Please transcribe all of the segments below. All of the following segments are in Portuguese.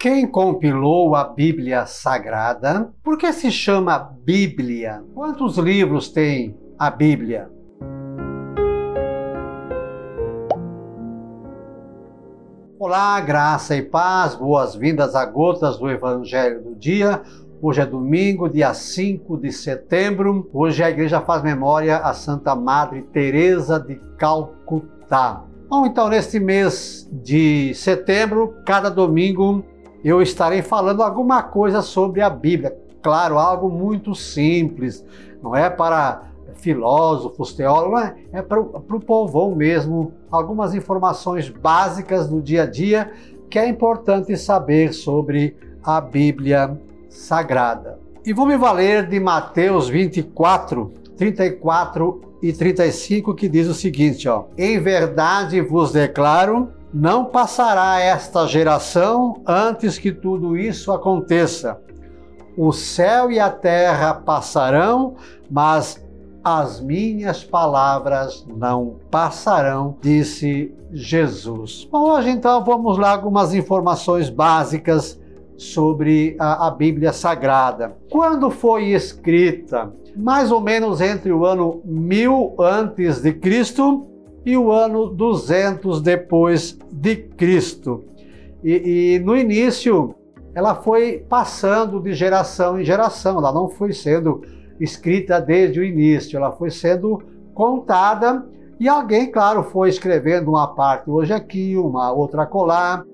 Quem compilou a Bíblia Sagrada? Por que se chama Bíblia? Quantos livros tem a Bíblia? Olá, graça e paz, boas-vindas a Gotas do Evangelho do Dia. Hoje é domingo, dia 5 de setembro. Hoje a igreja faz memória a Santa Madre Teresa de Calcutá. Bom, então neste mês de setembro, cada domingo eu estarei falando alguma coisa sobre a Bíblia. Claro, algo muito simples, não é para filósofos, teólogos, é, é para o povão mesmo, algumas informações básicas do dia a dia que é importante saber sobre a Bíblia Sagrada. E vou me valer de Mateus 24, 34 e 35, que diz o seguinte: ó, Em verdade vos declaro não passará esta geração antes que tudo isso aconteça. O céu e a terra passarão, mas as minhas palavras não passarão, disse Jesus. Bom, hoje então vamos lá algumas informações básicas sobre a, a, Bíblia Sagrada. Quando foi escrita? Mais ou menos entre o ano 1000 antes de Cristo e o ano 200 depois de Cristo. E, e, no início ela foi passando de geração em geração, ela não foi sendo escrita desde o início, ela foi sendo contada e alguém, claro, foi escrevendo uma parte hoje aqui, uma outra colar.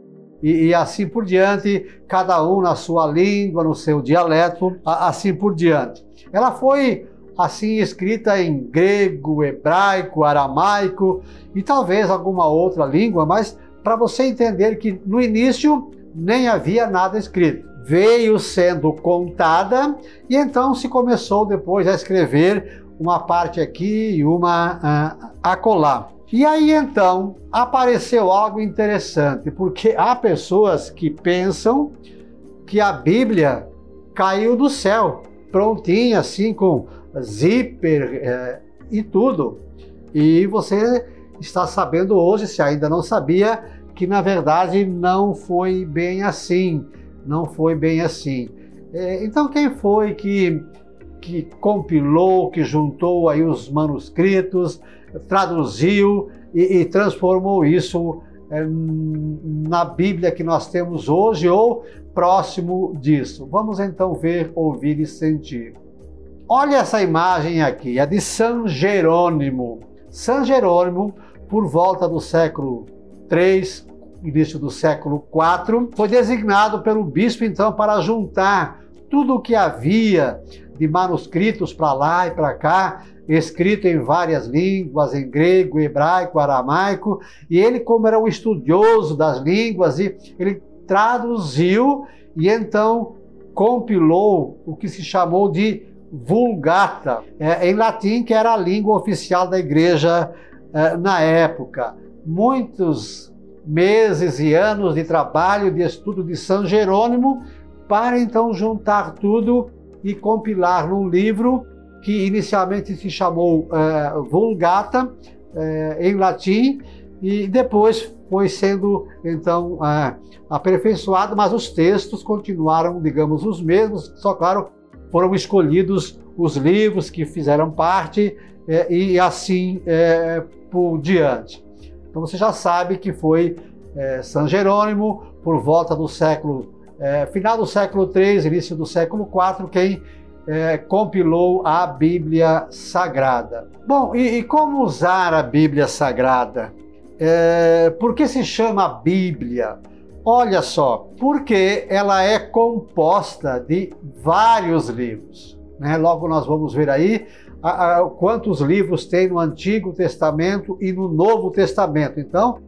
E, e assim por diante, cada um na sua língua, no seu dialeto, assim por diante. Ela foi assim escrita em grego, hebraico, aramaico e talvez alguma outra língua, mas para você entender que no início nem havia nada escrito. Veio sendo contada e então se começou depois a escrever uma parte aqui e uma uh, acolá. E aí então apareceu algo interessante, porque há pessoas que pensam que a Bíblia caiu do céu, prontinha, assim, com zíper é, e tudo. E você está sabendo hoje, se ainda não sabia, que na verdade não foi bem assim. Não foi bem assim. É, então, quem foi que, que compilou, que juntou aí os manuscritos, traduziu e, e transformou isso é, na Bíblia que nós temos hoje ou próximo disso? Vamos então ver, ouvir e sentir. Olha essa imagem aqui, é de São Jerônimo. São Jerônimo, por volta do século 3, início do século 4, foi designado pelo bispo então para juntar tudo o que havia de manuscritos para lá e para cá, escrito em várias línguas, em grego, hebraico, aramaico, e ele, como era um estudioso das línguas, ele traduziu e então compilou o que se chamou de Vulgata, é, em latim, que era a língua oficial da igreja é, na época. Muitos meses e anos de trabalho, de estudo de São Jerônimo, para então juntar tudo e compilar num livro que inicialmente se chamou é, Vulgata, é, em latim, e depois foi sendo então é, aperfeiçoado, mas os textos continuaram, digamos, os mesmos, só claro foram escolhidos os livros que fizeram parte é, e assim é, por diante. Então você já sabe que foi é, São Jerônimo, por volta do século, é, final do século III, início do século IV, quem é, compilou a Bíblia Sagrada. Bom, e, e como usar a Bíblia Sagrada? É, por que se chama Bíblia? Olha só, porque ela é composta de vários livros. Né? Logo nós vamos ver aí a, a, quantos livros tem no Antigo Testamento e no Novo Testamento. Então,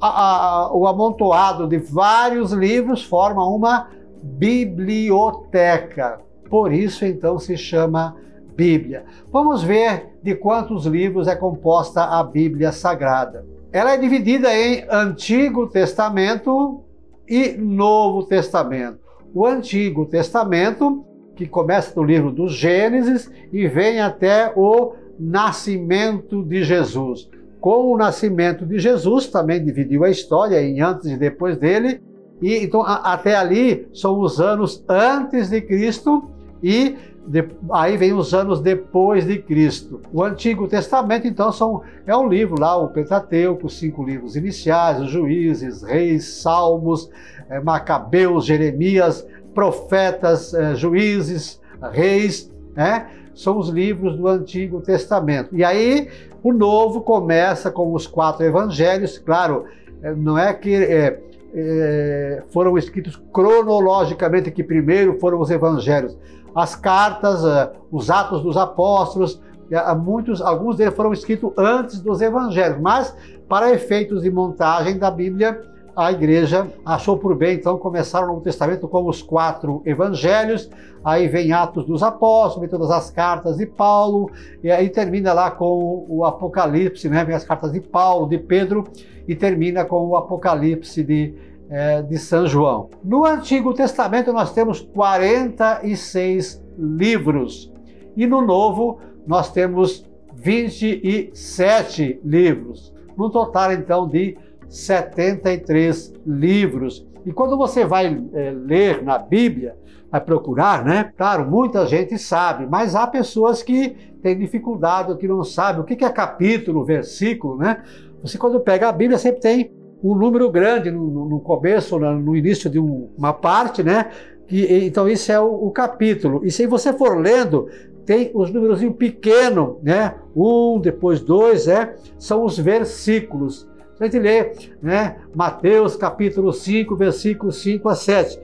a, o amontoado de vários livros forma uma biblioteca. Por isso, então, se chama Bíblia. Vamos ver de quantos livros é composta a Bíblia Sagrada. Ela é dividida em Antigo Testamento, e Novo Testamento. O Antigo Testamento, que começa no livro do Gênesis e vem até o nascimento de Jesus. Com o nascimento de Jesus, também dividiu a história em antes e depois dele, E então a, até ali são os anos antes de Cristo e de, aí vem os anos depois de Cristo. O Antigo Testamento, então, são, é um livro lá, o Pentateuco, os cinco livros iniciais, os Juízes, Reis, Salmos, é, Macabeus, Jeremias, Profetas, é, Juízes, Reis, né? São os livros do Antigo Testamento. E aí o Novo começa com os quatro Evangelhos, claro, é, não é que é, foram escritos cronologicamente que primeiro foram os Evangelhos as cartas, eh, os Atos dos Apóstolos, eh, muitos, alguns deles foram escritos antes dos Evangelhos, mas para efeitos de montagem da Bíblia, a igreja achou por bem, então, começar o Novo Testamento com os quatro evangelhos, aí vem Atos dos Apóstolos, todas as cartas de Paulo, e aí termina lá com o Apocalipse, né? vem as cartas de Paulo, de Pedro, e termina com o Apocalipse de é, de São João. No Antigo Testamento nós temos 46 livros e no Novo nós temos 27 livros, no total então de 73 livros. E quando você vai é, ler na Bíblia, vai procurar, né? Claro, muita gente sabe, mas há pessoas que têm dificuldade, que não sabem o que é capítulo, versículo, né? Você quando pega a Bíblia sempre tem um número grande no, no começo, no início de um, uma parte, né? Que, então, isso é o, o, capítulo. E se você for lendo, tem os números pequeno, né? Um, depois dois, é, são os versículos. A gente lê, né? Mateus capítulo 5, versículos 5 a 7.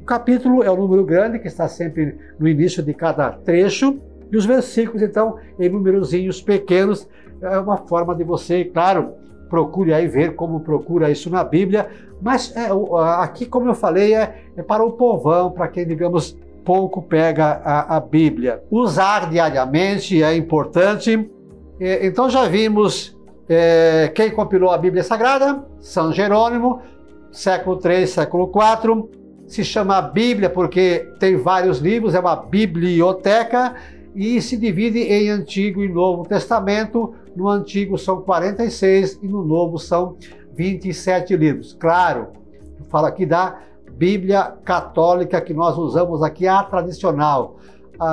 O capítulo é o número grande que está sempre no início de cada trecho, e os versículos, então, em númerozinhos pequenos, é uma forma de você, claro, procure aí ver como procura isso na Bíblia. Mas é, aqui, como eu falei, é, é para o povão, para quem, digamos, pouco pega a, a, Bíblia. Usar diariamente é importante. Então já vimos é, quem compilou a Bíblia Sagrada, São Jerônimo, século 3, século 4. Se chama Bíblia porque tem vários livros, é uma biblioteca e se divide em Antigo e Novo Testamento. No Antigo são 46 e no Novo são 27 livros. Claro, fala aqui da Bíblia católica que nós usamos aqui, a tradicional.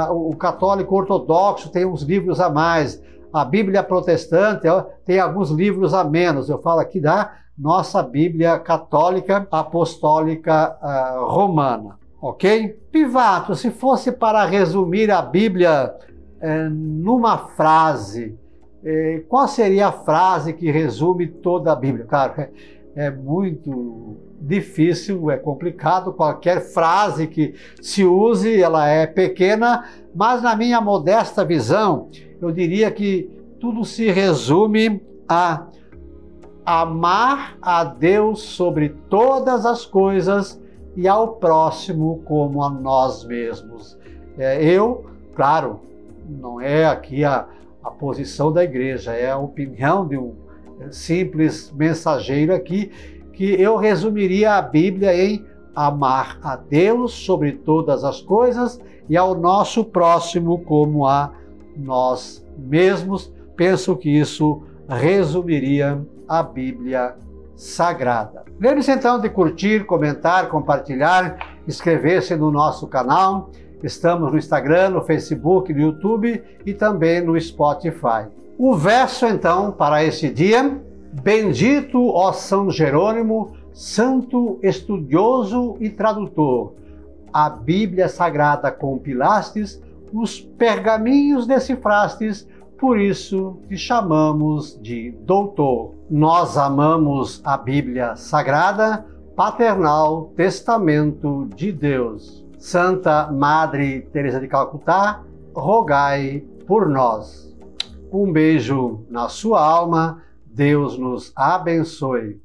o católico ortodoxo tem uns livros a mais. A Bíblia protestante tem alguns livros a menos. Eu falo aqui da nossa Bíblia católica apostólica uh, romana ok? Pivato, se fosse para resumir a Bíblia é, numa frase, é, qual seria a frase que resume toda a Bíblia? Claro, é, é muito difícil, é complicado. Qualquer frase que se use, ela é pequena, mas na minha modesta visão, eu diria que tudo se resume a amar a Deus sobre todas as coisas e ao próximo como a nós mesmos. É, eu, claro, não é aqui a, a posição da igreja, é a opinião de um simples mensageiro aqui, que eu resumiria a Bíblia em amar a Deus sobre todas as coisas e ao nosso próximo como a nós mesmos. Penso que isso resumiria a Bíblia sagrada. Lembre-se então de curtir, comentar, compartilhar, inscrever-se no nosso canal. Estamos no Instagram, no Facebook, no YouTube e também no Spotify. O verso então para esse dia: Bendito ó São Jerônimo, santo estudioso e tradutor. A Bíblia Sagrada compilastes, os pergaminhos decifrastes por isso te chamamos de doutor. Nós amamos a Bíblia Sagrada, paternal testamento de Deus. Santa Madre Teresa de Calcutá, rogai por nós. Um beijo na sua alma. Deus nos abençoe.